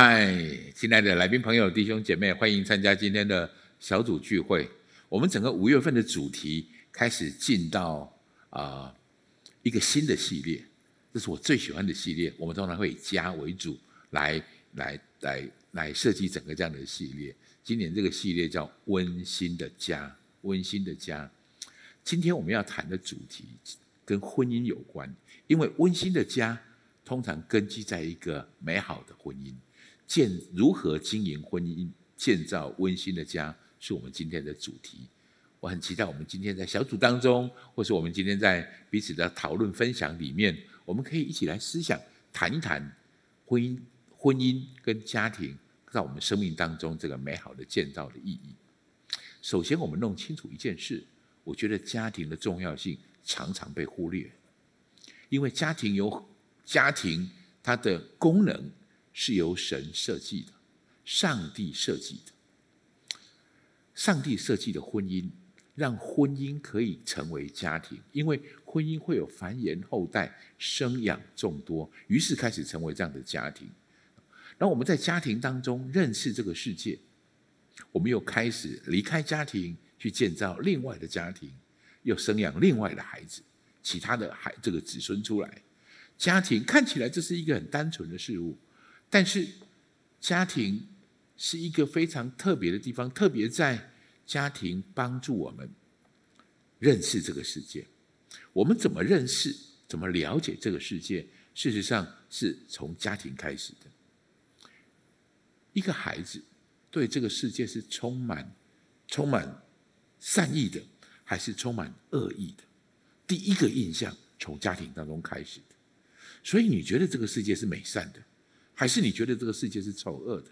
嗨，亲爱的来宾朋友、弟兄姐妹，欢迎参加今天的小组聚会。我们整个五月份的主题开始进到啊一个新的系列，这是我最喜欢的系列。我们通常会以家为主来来来来设计整个这样的系列。今年这个系列叫“温馨的家”，温馨的家。今天我们要谈的主题跟婚姻有关，因为温馨的家通常根基在一个美好的婚姻。建如何经营婚姻，建造温馨的家，是我们今天的主题。我很期待我们今天在小组当中，或是我们今天在彼此的讨论分享里面，我们可以一起来思想，谈一谈婚姻、婚姻跟家庭在我们生命当中这个美好的建造的意义。首先，我们弄清楚一件事，我觉得家庭的重要性常常被忽略，因为家庭有家庭它的功能。是由神设计的，上帝设计的。上帝设计的婚姻，让婚姻可以成为家庭，因为婚姻会有繁衍后代、生养众多，于是开始成为这样的家庭。然后我们在家庭当中认识这个世界，我们又开始离开家庭去建造另外的家庭，又生养另外的孩子，其他的孩这个子孙出来。家庭看起来这是一个很单纯的事物。但是，家庭是一个非常特别的地方，特别在家庭帮助我们认识这个世界。我们怎么认识、怎么了解这个世界？事实上，是从家庭开始的。一个孩子对这个世界是充满、充满善意的，还是充满恶意的？第一个印象从家庭当中开始的。所以，你觉得这个世界是美善的？还是你觉得这个世界是丑恶的？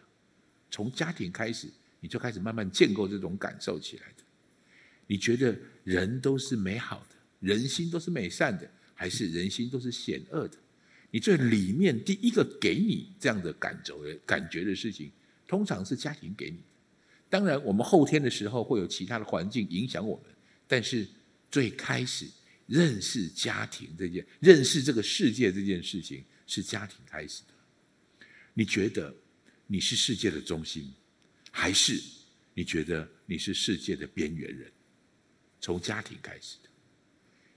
从家庭开始，你就开始慢慢建构这种感受起来的。你觉得人都是美好的，人心都是美善的，还是人心都是险恶的？你最里面第一个给你这样的感觉的感觉的事情，通常是家庭给你的。当然，我们后天的时候会有其他的环境影响我们，但是最开始认识家庭这件、认识这个世界这件事情，是家庭开始的。你觉得你是世界的中心，还是你觉得你是世界的边缘人？从家庭开始的。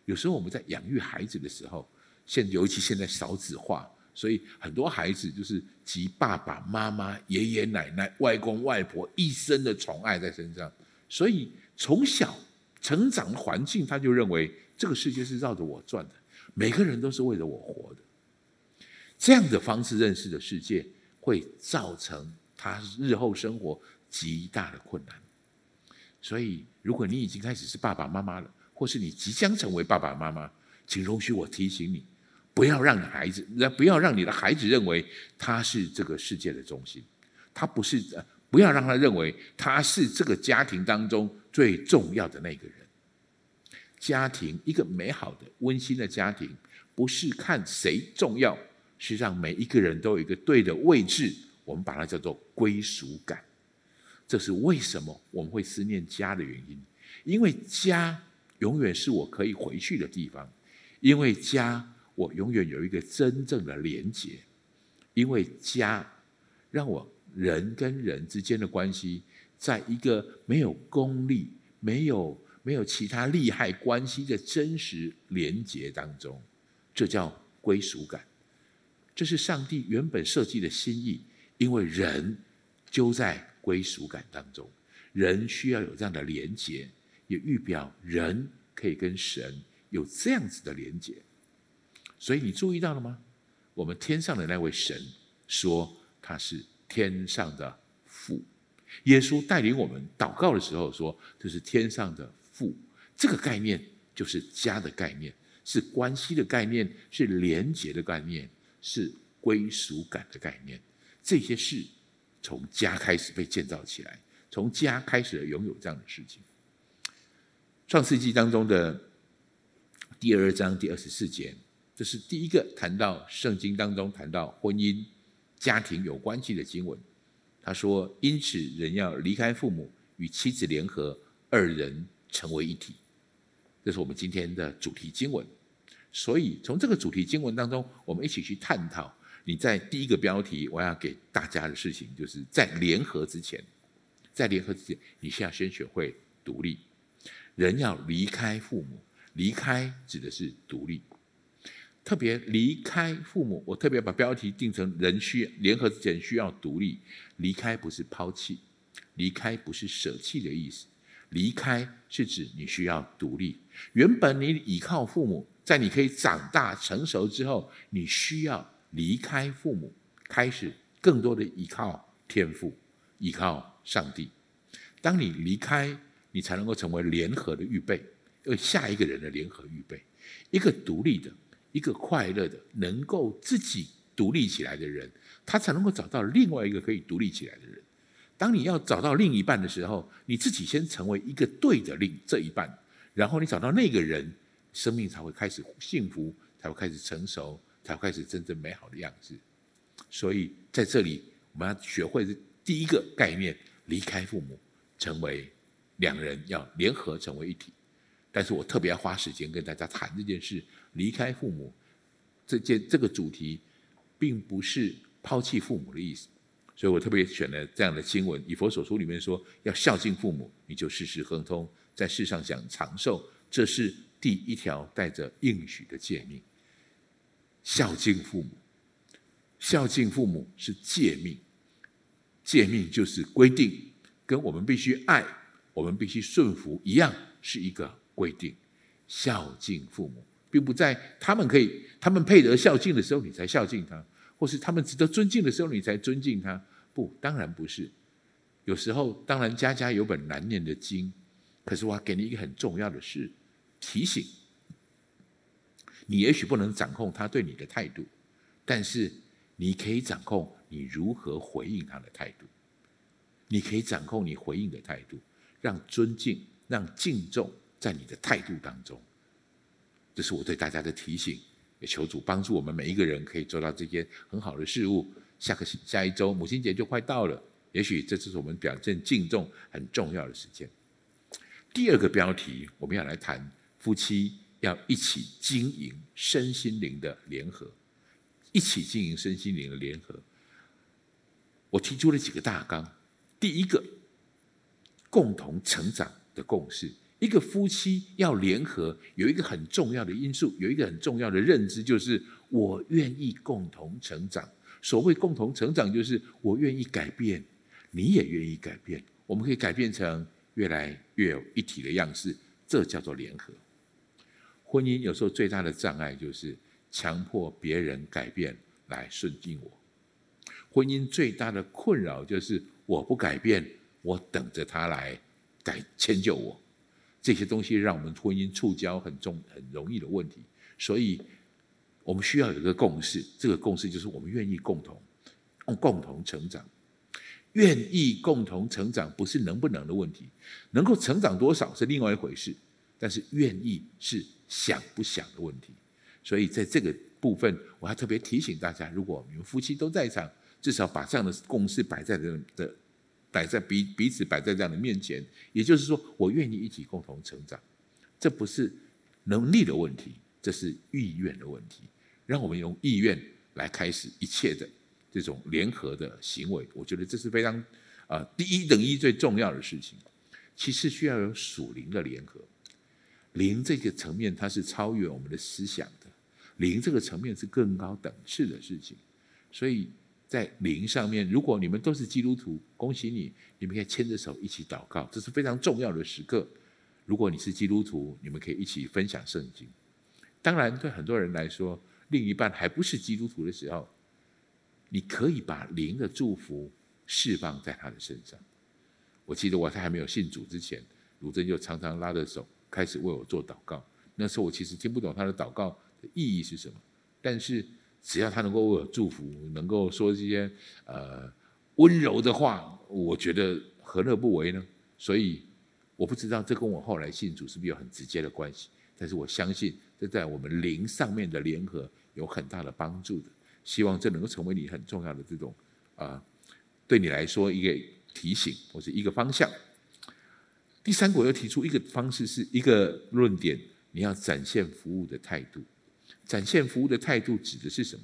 有时候我们在养育孩子的时候，现尤其现在少子化，所以很多孩子就是集爸爸妈妈、爷爷奶奶、外公外婆一生的宠爱在身上，所以从小成长环境，他就认为这个世界是绕着我转的，每个人都是为了我活的。这样的方式认识的世界，会造成他日后生活极大的困难。所以，如果你已经开始是爸爸妈妈了，或是你即将成为爸爸妈妈，请容许我提醒你，不要让孩子，不要让你的孩子认为他是这个世界的中心，他不是，不要让他认为他是这个家庭当中最重要的那个人。家庭一个美好的、温馨的家庭，不是看谁重要。是让每一个人都有一个对的位置，我们把它叫做归属感。这是为什么我们会思念家的原因，因为家永远是我可以回去的地方，因为家我永远有一个真正的连结，因为家让我人跟人之间的关系，在一个没有功利、没有没有其他利害关系的真实连结当中，这叫归属感。这是上帝原本设计的心意，因为人就在归属感当中，人需要有这样的连结，也预表人可以跟神有这样子的连结。所以你注意到了吗？我们天上的那位神说他是天上的父，耶稣带领我们祷告的时候说这是天上的父，这个概念就是家的概念，是关系的概念，是连结的概念。是归属感的概念，这些事从家开始被建造起来，从家开始拥有这样的事情。创世纪当中的第二章第二十四节，这是第一个谈到圣经当中谈到婚姻、家庭有关系的经文。他说：“因此，人要离开父母，与妻子联合，二人成为一体。”这是我们今天的主题经文。所以，从这个主题经文当中，我们一起去探讨你在第一个标题我要给大家的事情，就是在联合之前，在联合之前，你需要先学会独立。人要离开父母，离开指的是独立。特别离开父母，我特别把标题定成“人需联合之前需要独立”。离开不是抛弃，离开不是舍弃的意思。离开是指你需要独立。原本你依靠父母，在你可以长大成熟之后，你需要离开父母，开始更多的依靠天赋，依靠上帝。当你离开，你才能够成为联合的预备，为下一个人的联合预备。一个独立的。一个快乐的、能够自己独立起来的人，他才能够找到另外一个可以独立起来的人。当你要找到另一半的时候，你自己先成为一个对的另这一半，然后你找到那个人，生命才会开始幸福，才会开始成熟，才会开始真正美好的样子。所以在这里，我们要学会的第一个概念：离开父母，成为两人要联合成为一体。但是我特别要花时间跟大家谈这件事。离开父母这件这个主题，并不是抛弃父母的意思，所以我特别选了这样的经文。以佛所书里面说，要孝敬父母，你就事事亨通，在世上享长寿，这是第一条带着应许的诫命。孝敬父母，孝敬父母是诫命，诫命就是规定，跟我们必须爱，我们必须顺服一样，是一个规定。孝敬父母。并不在他们可以、他们配得孝敬的时候，你才孝敬他；或是他们值得尊敬的时候，你才尊敬他。不，当然不是。有时候，当然家家有本难念的经，可是我要给你一个很重要的事提醒：你也许不能掌控他对你的态度，但是你可以掌控你如何回应他的态度。你可以掌控你回应的态度，让尊敬、让敬重在你的态度当中。这是我对大家的提醒，也求主帮助我们每一个人可以做到这件很好的事物。下个下一周母亲节就快到了，也许这就是我们表现敬重很重要的时间。第二个标题，我们要来谈夫妻要一起经营身心灵的联合，一起经营身心灵的联合。我提出了几个大纲，第一个，共同成长的共识。一个夫妻要联合，有一个很重要的因素，有一个很重要的认知，就是我愿意共同成长。所谓共同成长，就是我愿意改变，你也愿意改变，我们可以改变成越来越有一体的样式，这叫做联合。婚姻有时候最大的障碍就是强迫别人改变来顺应我。婚姻最大的困扰就是我不改变，我等着他来改迁就我。这些东西让我们婚姻触礁很重、很容易的问题，所以我们需要有一个共识。这个共识就是我们愿意共同、共同成长，愿意共同成长，不是能不能的问题，能够成长多少是另外一回事，但是愿意是想不想的问题。所以在这个部分，我还特别提醒大家：如果你们夫妻都在场，至少把这样的共识摆在的的。摆在彼彼此摆在这样的面前，也就是说，我愿意一起共同成长，这不是能力的问题，这是意愿的问题。让我们用意愿来开始一切的这种联合的行为，我觉得这是非常啊第一等一最重要的事情。其次需要有属灵的联合，灵这个层面它是超越我们的思想的，灵这个层面是更高等次的事情，所以。在灵上面，如果你们都是基督徒，恭喜你，你们可以牵着手一起祷告，这是非常重要的时刻。如果你是基督徒，你们可以一起分享圣经。当然，对很多人来说，另一半还不是基督徒的时候，你可以把灵的祝福释放在他的身上。我记得我在还没有信主之前，鲁珍就常常拉着手开始为我做祷告。那时候我其实听不懂他的祷告的意义是什么，但是。只要他能够为我祝福，能够说这些呃温柔的话，我觉得何乐不为呢？所以我不知道这跟我后来信主是不是有很直接的关系，但是我相信这在我们灵上面的联合有很大的帮助的。希望这能够成为你很重要的这种啊，对你来说一个提醒或者一个方向。第三个，我要提出一个方式，是一个论点，你要展现服务的态度。展现服务的态度指的是什么？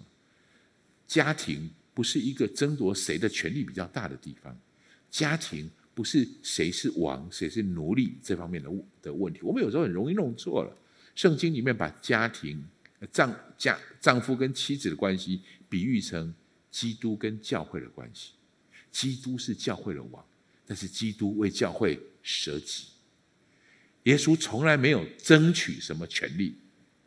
家庭不是一个争夺谁的权利比较大的地方，家庭不是谁是王谁是奴隶这方面的的问题。我们有时候很容易弄错了。圣经里面把家庭丈家丈夫跟妻子的关系比喻成基督跟教会的关系，基督是教会的王，但是基督为教会舍己。耶稣从来没有争取什么权利，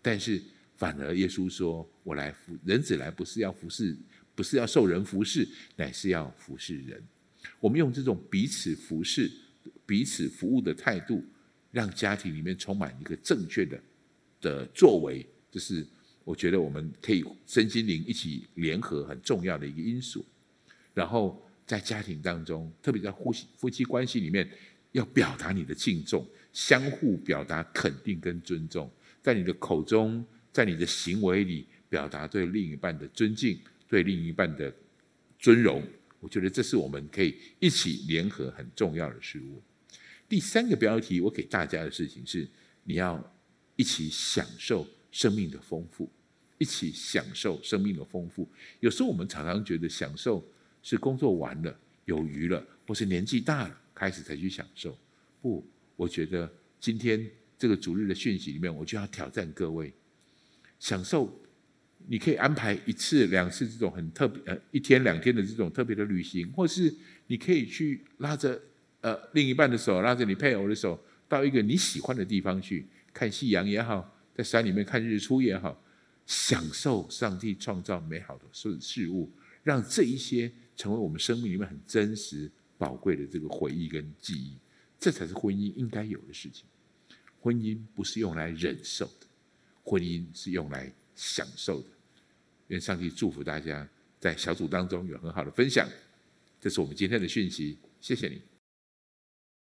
但是反而耶稣说：“我来服人子来，不是要服侍，不是要受人服侍，乃是要服侍人。”我们用这种彼此服侍、彼此服务的态度，让家庭里面充满一个正确的。的作为，就是我觉得我们可以身心灵一起联合很重要的一个因素。然后在家庭当中，特别在夫妻夫妻关系里面，要表达你的敬重，相互表达肯定跟尊重，在你的口中，在你的行为里表达对另一半的尊敬，对另一半的尊荣。我觉得这是我们可以一起联合很重要的事物。第三个标题，我给大家的事情是，你要。一起享受生命的丰富，一起享受生命的丰富。有时候我们常常觉得享受是工作完了有余了，或是年纪大了开始才去享受。不，我觉得今天这个主日的讯息里面，我就要挑战各位：享受，你可以安排一次、两次这种很特别，呃，一天两天的这种特别的旅行，或是你可以去拉着呃另一半的手，拉着你配偶的手，到一个你喜欢的地方去。看夕阳也好，在山里面看日出也好，享受上帝创造美好的事事物，让这一些成为我们生命里面很真实、宝贵的这个回忆跟记忆，这才是婚姻应该有的事情。婚姻不是用来忍受的，婚姻是用来享受的。愿上帝祝福大家在小组当中有很好的分享。这是我们今天的讯息，谢谢你。